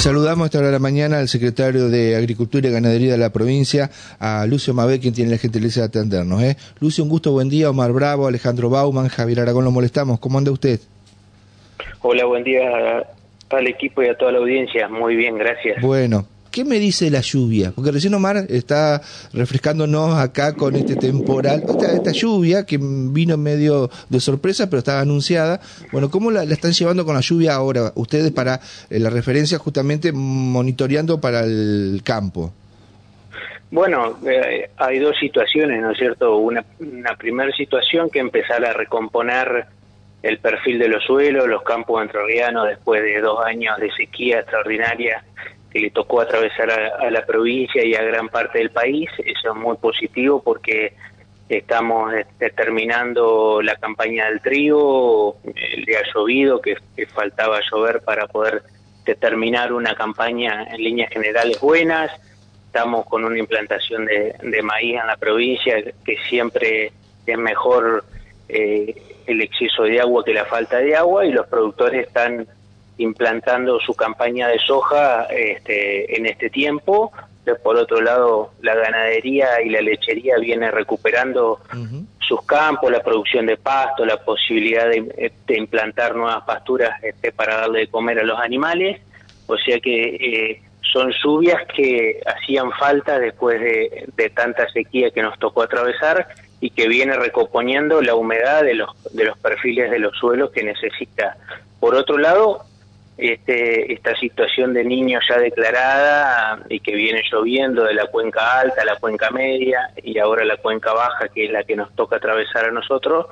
saludamos a esta hora de la mañana al secretario de Agricultura y Ganadería de la provincia, a Lucio Mabé, quien tiene la gentileza de atendernos. ¿eh? Lucio, un gusto, buen día. Omar Bravo, Alejandro Bauman, Javier Aragón, lo molestamos. ¿Cómo anda usted? Hola, buen día al equipo y a toda la audiencia. Muy bien, gracias. Bueno, ¿Qué me dice la lluvia? Porque recién Omar está refrescándonos acá con este temporal, esta, lluvia que vino medio de sorpresa, pero estaba anunciada. Bueno, ¿cómo la, están llevando con la lluvia ahora ustedes para eh, la referencia justamente monitoreando para el campo? Bueno, eh, hay dos situaciones, ¿no es cierto? Una, una primera situación que empezar a recomponer el perfil de los suelos, los campos entrerrianos después de dos años de sequía extraordinaria que le tocó atravesar a, la provincia y a gran parte del país. Eso es muy positivo porque estamos este, terminando la campaña del trigo, le ha llovido, que, faltaba llover para poder terminar una campaña en líneas generales buenas. Estamos con una implantación de, maíz en la provincia que siempre es mejor eh, el exceso de agua que la falta de agua y los productores están implantando su campaña de soja este, en este tiempo. Por otro lado, la ganadería y la lechería viene recuperando sus campos, la producción de pasto, la posibilidad de, implantar nuevas pasturas este, para darle de comer a los animales. O sea que eh, son lluvias que hacían falta después de, de, tanta sequía que nos tocó atravesar y que viene recomponiendo la humedad de los, de los perfiles de los suelos que necesita. Por otro lado, este, esta situación de niños ya declarada y que viene lloviendo de la cuenca alta a la cuenca media y ahora la cuenca baja, que es la que nos toca atravesar a nosotros,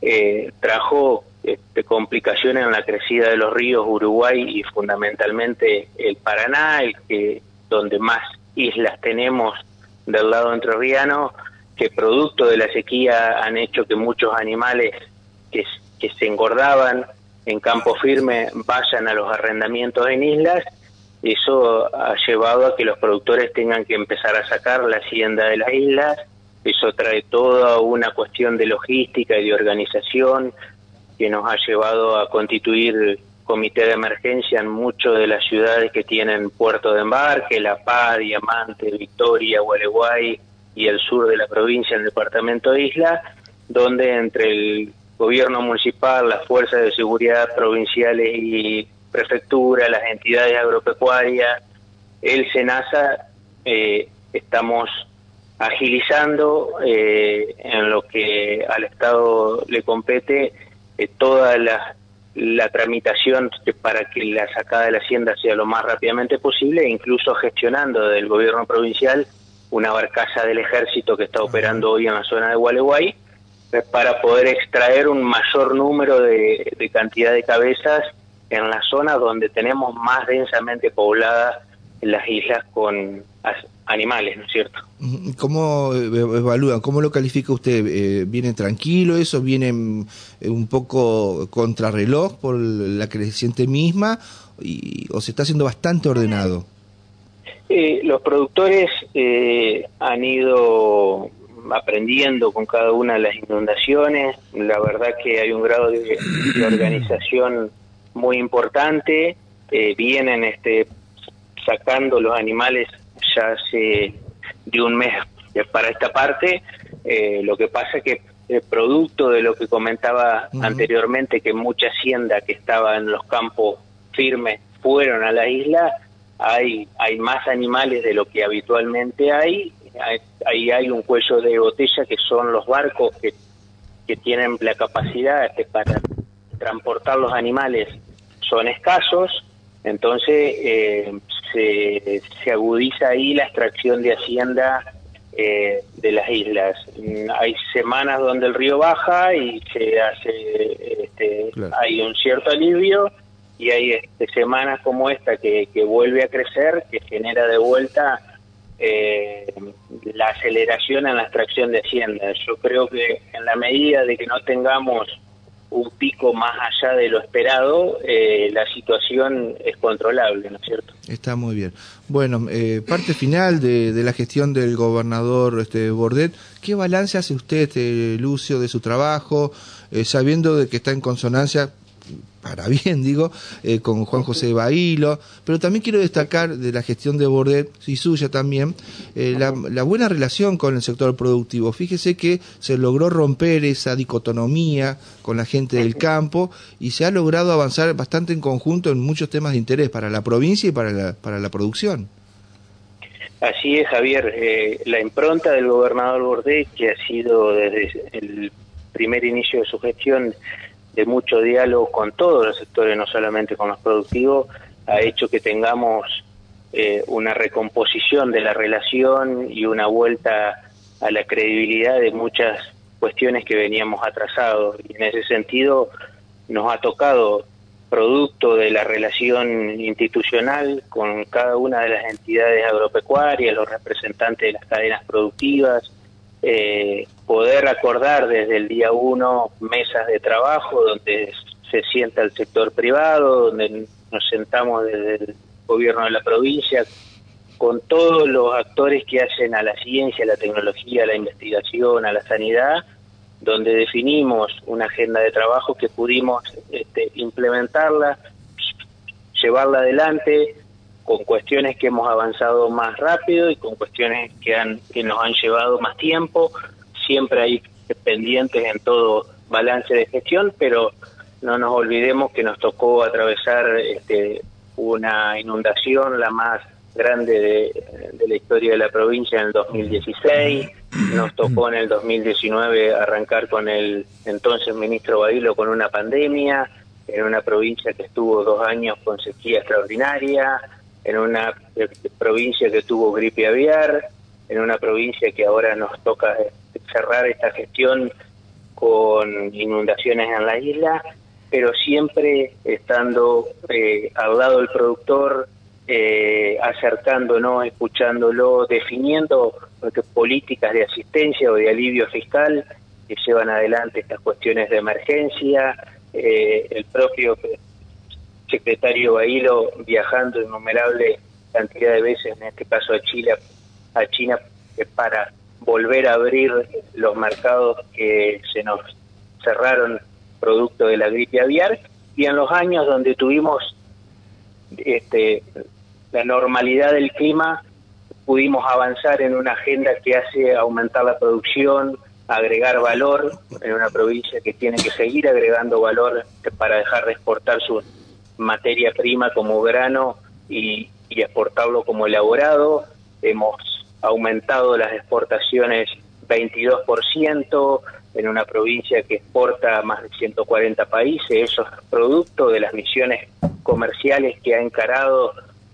eh, trajo este, complicaciones en la crecida de los ríos Uruguay y fundamentalmente el Paraná, el que donde más islas tenemos del lado entrerriano, que producto de la sequía han hecho que muchos animales que, que se engordaban en campo firme vayan a los arrendamientos en islas, eso ha llevado a que los productores tengan que empezar a sacar la hacienda de las islas, eso trae toda una cuestión de logística y de organización que nos ha llevado a constituir comité de emergencia en muchas de las ciudades que tienen puerto de embarque, La Paz, Diamante, Victoria, Gualeguay y el sur de la provincia, en el departamento de Isla, donde entre el gobierno municipal, las fuerzas de seguridad provinciales y prefectura, las entidades agropecuarias, el SENASA, eh, estamos agilizando eh, en lo que al Estado le compete eh, toda la, la tramitación para que la sacada de la hacienda sea lo más rápidamente posible, e incluso gestionando del gobierno provincial una barcaza del ejército que está operando hoy en la zona de Gualeguay, para poder extraer un mayor número de, cantidad de cabezas en la zona donde tenemos más densamente pobladas las islas con animales, ¿no es cierto? ¿Cómo evalúan, cómo lo califica usted? Eh, ¿Viene tranquilo eso? ¿Viene un poco contrarreloj por la creciente misma? Y, ¿O se está haciendo bastante ordenado? Eh, los productores eh, han ido aprendiendo con cada una de las inundaciones. La verdad que hay un grado de, organización muy importante. Eh, vienen este, sacando los animales ya hace de un mes para esta parte. Eh, lo que pasa que el producto de lo que comentaba anteriormente, que mucha hacienda que estaba en los campos firmes fueron a la isla, hay, hay más animales de lo que habitualmente hay ahí hay un cuello de botella que son los barcos que, que tienen la capacidad para transportar los animales son escasos, entonces eh, se, se, agudiza ahí la extracción de hacienda eh, de las islas. Mm, hay semanas donde el río baja y se hace, este, hay un cierto alivio y hay este, semanas como esta que, que vuelve a crecer, que genera de vuelta eh, la aceleración en la extracción de hacienda. Yo creo que en la medida de que no tengamos un pico más allá de lo esperado, eh, la situación es controlable, ¿no es cierto? Está muy bien. Bueno, eh, parte final de, la gestión del gobernador este, Bordet, ¿qué balance hace usted, eh, Lucio, de su trabajo, sabiendo de que está en consonancia para bien digo, eh, con Juan José Bailo, pero también quiero destacar de la gestión de Bordet y suya también, eh, la, buena relación con el sector productivo. Fíjese que se logró romper esa dicotomía con la gente del campo y se ha logrado avanzar bastante en conjunto en muchos temas de interés para la provincia y para la, para la producción. Así es, Javier. Eh, la impronta del gobernador Bordet, que ha sido desde el primer inicio de su gestión de mucho diálogo con todos los sectores, no solamente con los productivos, ha hecho que tengamos eh, una recomposición de la relación y una vuelta a la credibilidad de muchas cuestiones que veníamos atrasados. Y en ese sentido nos ha tocado, producto de la relación institucional con cada una de las entidades agropecuarias, los representantes de las cadenas productivas, eh, poder acordar desde el día uno mesas de trabajo donde se sienta el sector privado, donde nos sentamos desde el gobierno de la provincia con todos los actores que hacen a la ciencia, a la tecnología, a la investigación, a la sanidad, donde definimos una agenda de trabajo que pudimos este, implementarla, llevarla adelante con cuestiones que hemos avanzado más rápido y con cuestiones que, han, que nos han llevado más tiempo. Siempre hay pendientes en todo balance de gestión, pero no nos olvidemos que nos tocó atravesar este, una inundación, la más grande de, la historia de la provincia en el 2016. Nos tocó en el 2019 arrancar con el entonces ministro Badilo con una pandemia, en una provincia que estuvo dos años con sequía extraordinaria, en una provincia que tuvo gripe aviar, en una provincia que ahora nos toca cerrar esta gestión con inundaciones en la isla, pero siempre estando eh, al lado del productor, eh, acercándonos, escuchándolo, definiendo políticas de asistencia o de alivio fiscal que llevan adelante estas cuestiones de emergencia, eh, el propio secretario Bailo viajando innumerable cantidad de veces, en este caso a Chile, a China, para volver a abrir los mercados que se nos cerraron producto de la gripe aviar. Y en los años donde tuvimos este, la normalidad del clima pudimos avanzar en una agenda que hace aumentar la producción, agregar valor en una provincia que tiene que seguir agregando valor para dejar de exportar su materia prima como grano y, exportarlo como elaborado. Hemos aumentado las exportaciones 22% en una provincia que exporta a más de 140 países. Eso es producto de las misiones comerciales que ha encarado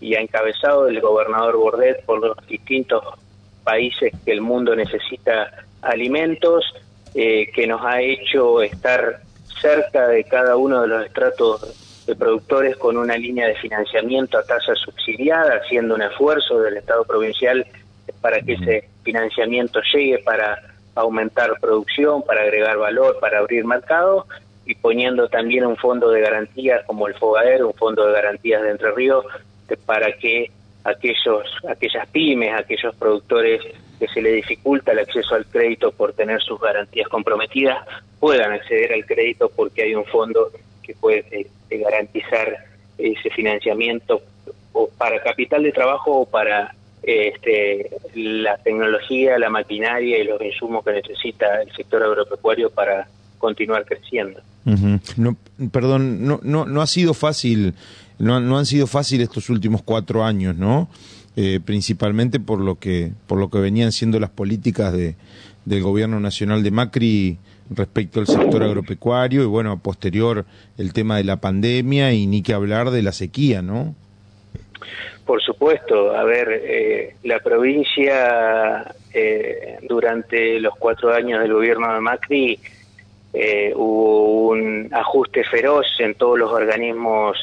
y ha encabezado el gobernador Bordet por los distintos países que el mundo necesita alimentos, eh, que nos ha hecho estar cerca de cada uno de los estratos de productores con una línea de financiamiento a tasa subsidiada, haciendo un esfuerzo del Estado provincial para que ese financiamiento llegue para aumentar producción, para agregar valor, para abrir mercado y poniendo también un fondo de garantías como el FOGAER, un fondo de garantías de Entre Ríos, para que aquellos, aquellas pymes, aquellos productores que se le dificulta el acceso al crédito por tener sus garantías comprometidas, puedan acceder al crédito porque hay un fondo que puede garantizar ese financiamiento o para capital de trabajo o para este, la tecnología, la maquinaria y los insumos que necesita el sector agropecuario para continuar creciendo. perdón, no, no, no ha sido fácil, no, han sido fáciles estos últimos cuatro años, ¿no? Eh, principalmente por lo que por lo que venían siendo las políticas de, del gobierno nacional de Macri respecto al sector agropecuario y bueno, posterior el tema de la pandemia y ni que hablar de la sequía, ¿no? Por supuesto, a ver, eh, la provincia eh, durante los cuatro años del gobierno de Macri eh, hubo un ajuste feroz en todos los organismos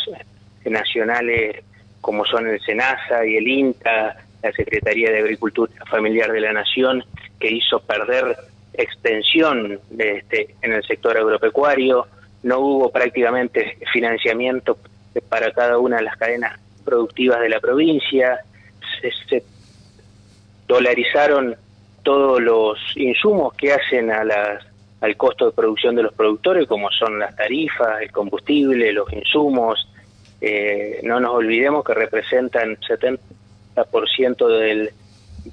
nacionales como son el SENASA y el INTA, la Secretaría de Agricultura Familiar de la Nación, que hizo perder extensión de este, en el sector agropecuario, no hubo prácticamente financiamiento para cada una de las cadenas productivas de la provincia, se, dolarizaron todos los insumos que hacen a las al costo de producción de los productores, como son las tarifas, el combustible, los insumos. Eh, no nos olvidemos que representan 70% del,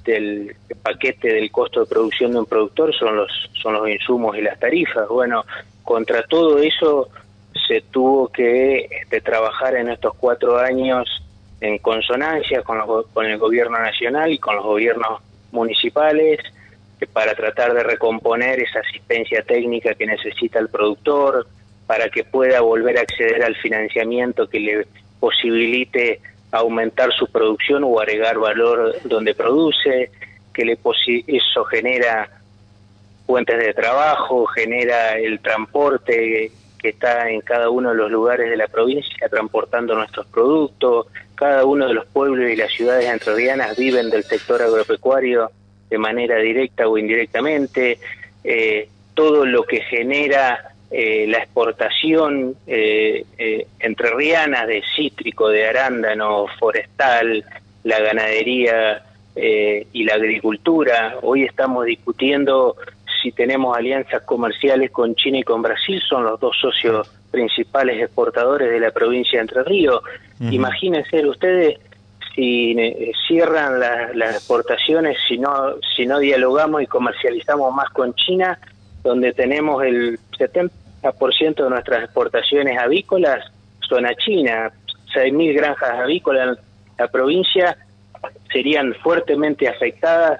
del paquete del costo de producción de un productor son los son los insumos y las tarifas. Bueno, contra todo eso se tuvo que este, trabajar en estos cuatro años en consonancia con, con el gobierno nacional y con los gobiernos municipales para tratar de recomponer esa asistencia técnica que necesita el productor, para que pueda volver a acceder al financiamiento que le posibilite aumentar su producción o agregar valor donde produce, que le eso genera fuentes de trabajo, genera el transporte que está en cada uno de los lugares de la provincia transportando nuestros productos, cada uno de los pueblos y las ciudades entrerrianas viven del sector agropecuario de manera directa o indirectamente, eh, todo lo que genera eh, la exportación eh, eh, entrerriana de cítrico, de arándano, forestal, la ganadería y la agricultura. Hoy estamos discutiendo si tenemos alianzas comerciales con China y con Brasil, son los dos socios principales exportadores de la provincia de Entre Ríos. Imagínense ustedes si cierran las exportaciones, si no, si no dialogamos y comercializamos más con China, donde tenemos el 70% de nuestras exportaciones avícolas son a China, 6.000 granjas avícolas en la provincia serían fuertemente afectadas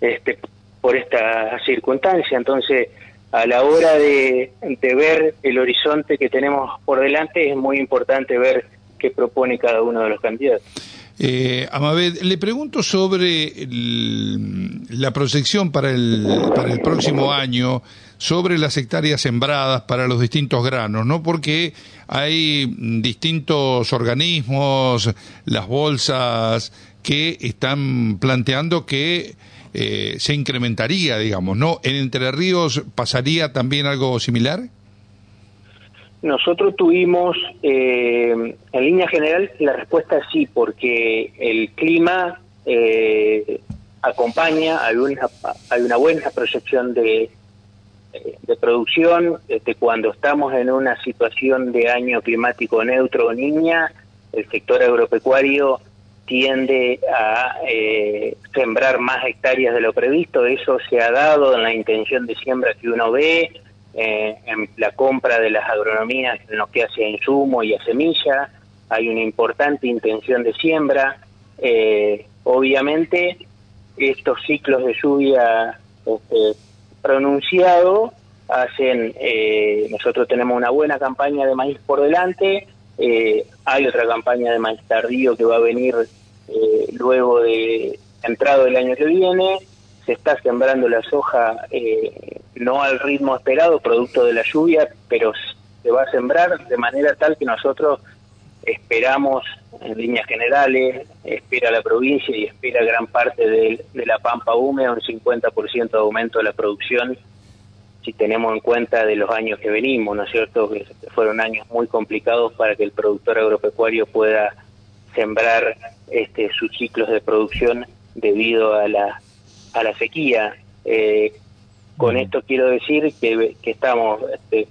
este, por esta circunstancia. Entonces, a la hora de, de ver el horizonte que tenemos por delante, es muy importante ver qué propone cada uno de los candidatos. Eh, Amabed, le pregunto sobre la proyección para el, para el próximo año, sobre las hectáreas sembradas para los distintos granos, ¿no? Porque hay distintos organismos, las bolsas, que están planteando que eh, se incrementaría, digamos, ¿no? ¿En Entre Ríos pasaría también algo similar? Nosotros tuvimos, eh, en línea general, la respuesta sí, porque el clima eh, acompaña, hay una, hay una buena proyección de, de producción. Este, cuando estamos en una situación de año climático neutro o niña, el sector agropecuario tiende a eh, sembrar más hectáreas de lo previsto. Eso se ha dado en la intención de siembra que uno ve eh, en la compra de las agronomías en lo que hace a insumo y a semilla, hay una importante intención de siembra. Eh, obviamente, estos ciclos de lluvia este, pronunciado hacen, eh, nosotros tenemos una buena campaña de maíz por delante, hay otra campaña de maíz tardío que va a venir luego de entrado el año que viene, se está sembrando la soja eh, no al ritmo esperado, producto de la lluvia, pero se va a sembrar de manera tal que nosotros esperamos, en líneas generales, espera la provincia y espera gran parte de, la pampa húmeda un 50% de aumento de la producción si tenemos en cuenta de los años que venimos, ¿no es cierto? Que fueron años muy complicados para que el productor agropecuario pueda sembrar este, sus ciclos de producción debido a la a la sequía. Eh, con esto quiero decir que, estamos este,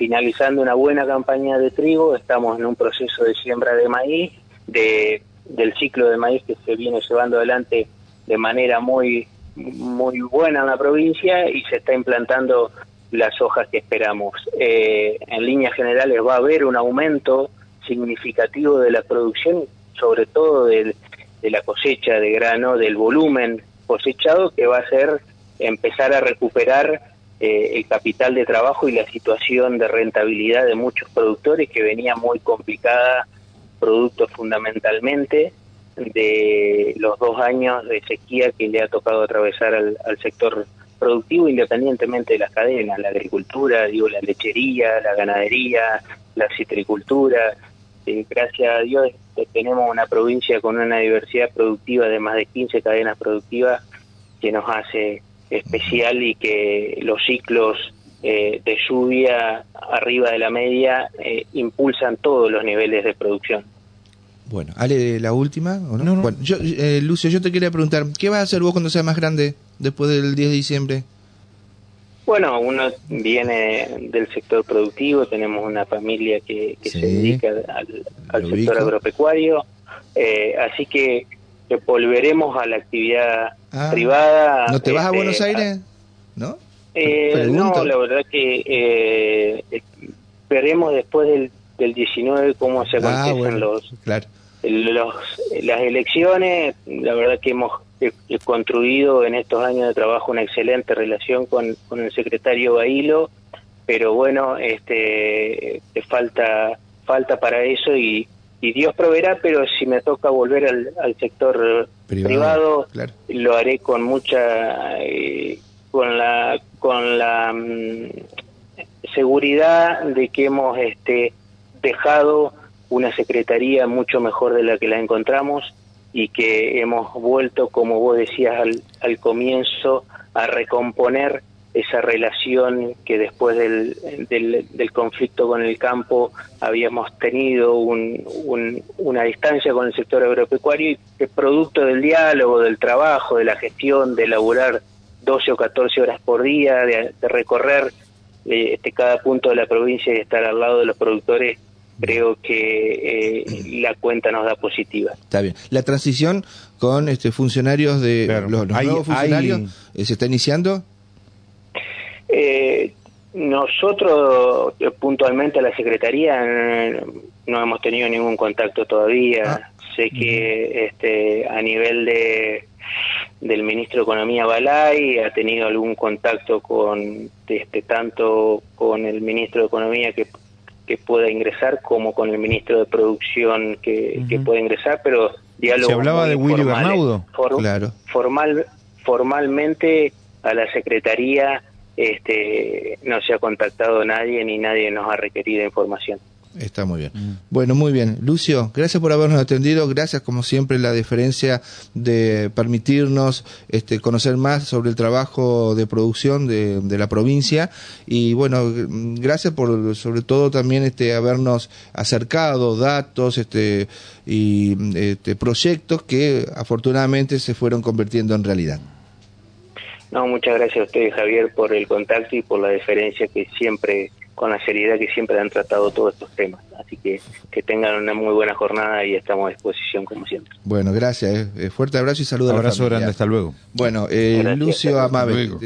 finalizando una buena campaña de trigo, estamos en un proceso de siembra de maíz, de, del ciclo de maíz que se viene llevando adelante de manera muy muy buena en la provincia y se está implantando las hojas que esperamos. Eh, en líneas generales va a haber un aumento significativo de la producción, sobre todo de la cosecha de grano, del volumen cosechado que va a ser empezar a recuperar eh, el capital de trabajo y la situación de rentabilidad de muchos productores que venía muy complicada, producto fundamentalmente de los dos años de sequía que le ha tocado atravesar al, sector productivo independientemente de las cadenas, la agricultura, digo, la lechería, la ganadería, la citricultura. Eh, gracias a Dios tenemos una provincia con una diversidad productiva de más de 15 cadenas productivas que nos hace especial y que los ciclos eh, de lluvia arriba de la media eh, impulsan todos los niveles de producción. Bueno, Ale, la última, ¿o no? Bueno, yo, eh, Lucio, yo te quería preguntar, ¿qué vas a hacer vos cuando seas más grande después del 10 de diciembre? Bueno, uno viene del sector productivo, tenemos una familia que, que se dedica al, al sector agropecuario, eh, así que volveremos a la actividad ah, privada. ¿No te vas a este, Buenos Aires? ¿No? Eh, no, la verdad que eh, veremos después del, del 19 cómo se ah, acontecen los, los, las elecciones. La verdad que hemos he, construido en estos años de trabajo una excelente relación con, con el secretario Bailo, pero bueno, este falta falta para eso y, y Dios proveerá, pero si me toca volver al, al sector privado, lo haré con mucha eh, con la con la mm, seguridad de que hemos este dejado una secretaría mucho mejor de la que la encontramos y que hemos vuelto, como vos decías al, al comienzo, a recomponer esa relación que después del, del, conflicto con el campo habíamos tenido un, una distancia con el sector agropecuario y que producto del diálogo, del trabajo, de la gestión, de elaborar 12 o 14 horas por día, de, recorrer eh, este, cada punto de la provincia y estar al lado de los productores, creo que eh, la cuenta nos da positiva. Está bien. La transición con este funcionarios de los, nuevos funcionarios eh, se está iniciando. Eh, nosotros puntualmente a la secretaría no hemos tenido ningún contacto todavía. Ah. Sé que este a nivel de del ministro de Economía Balay ha tenido algún contacto con este tanto con el ministro de Economía que que pueda ingresar como con el ministro de Producción que, pueda ingresar, pero diálogo. Se hablaba de Willy claro. Formal, formalmente a la Secretaría este, no se ha contactado nadie ni nadie nos ha requerido información. Está muy bien. Mm. Bueno, muy bien. Lucio, gracias por habernos atendido. Gracias, como siempre, la diferencia de permitirnos este, conocer más sobre el trabajo de producción de, de, la provincia. Y bueno, gracias por, sobre todo, también este, habernos acercado datos este, y este, proyectos que afortunadamente se fueron convirtiendo en realidad. No, muchas gracias a ustedes, Javier, por el contacto y por la diferencia que siempre con la seriedad que siempre han tratado todos estos temas. Así que que tengan una muy buena jornada y estamos a disposición como siempre. Bueno, gracias. Eh. eh fuerte abrazo y saludos. Abrazo grande, hasta luego. Bueno, eh, Lucio Amabel.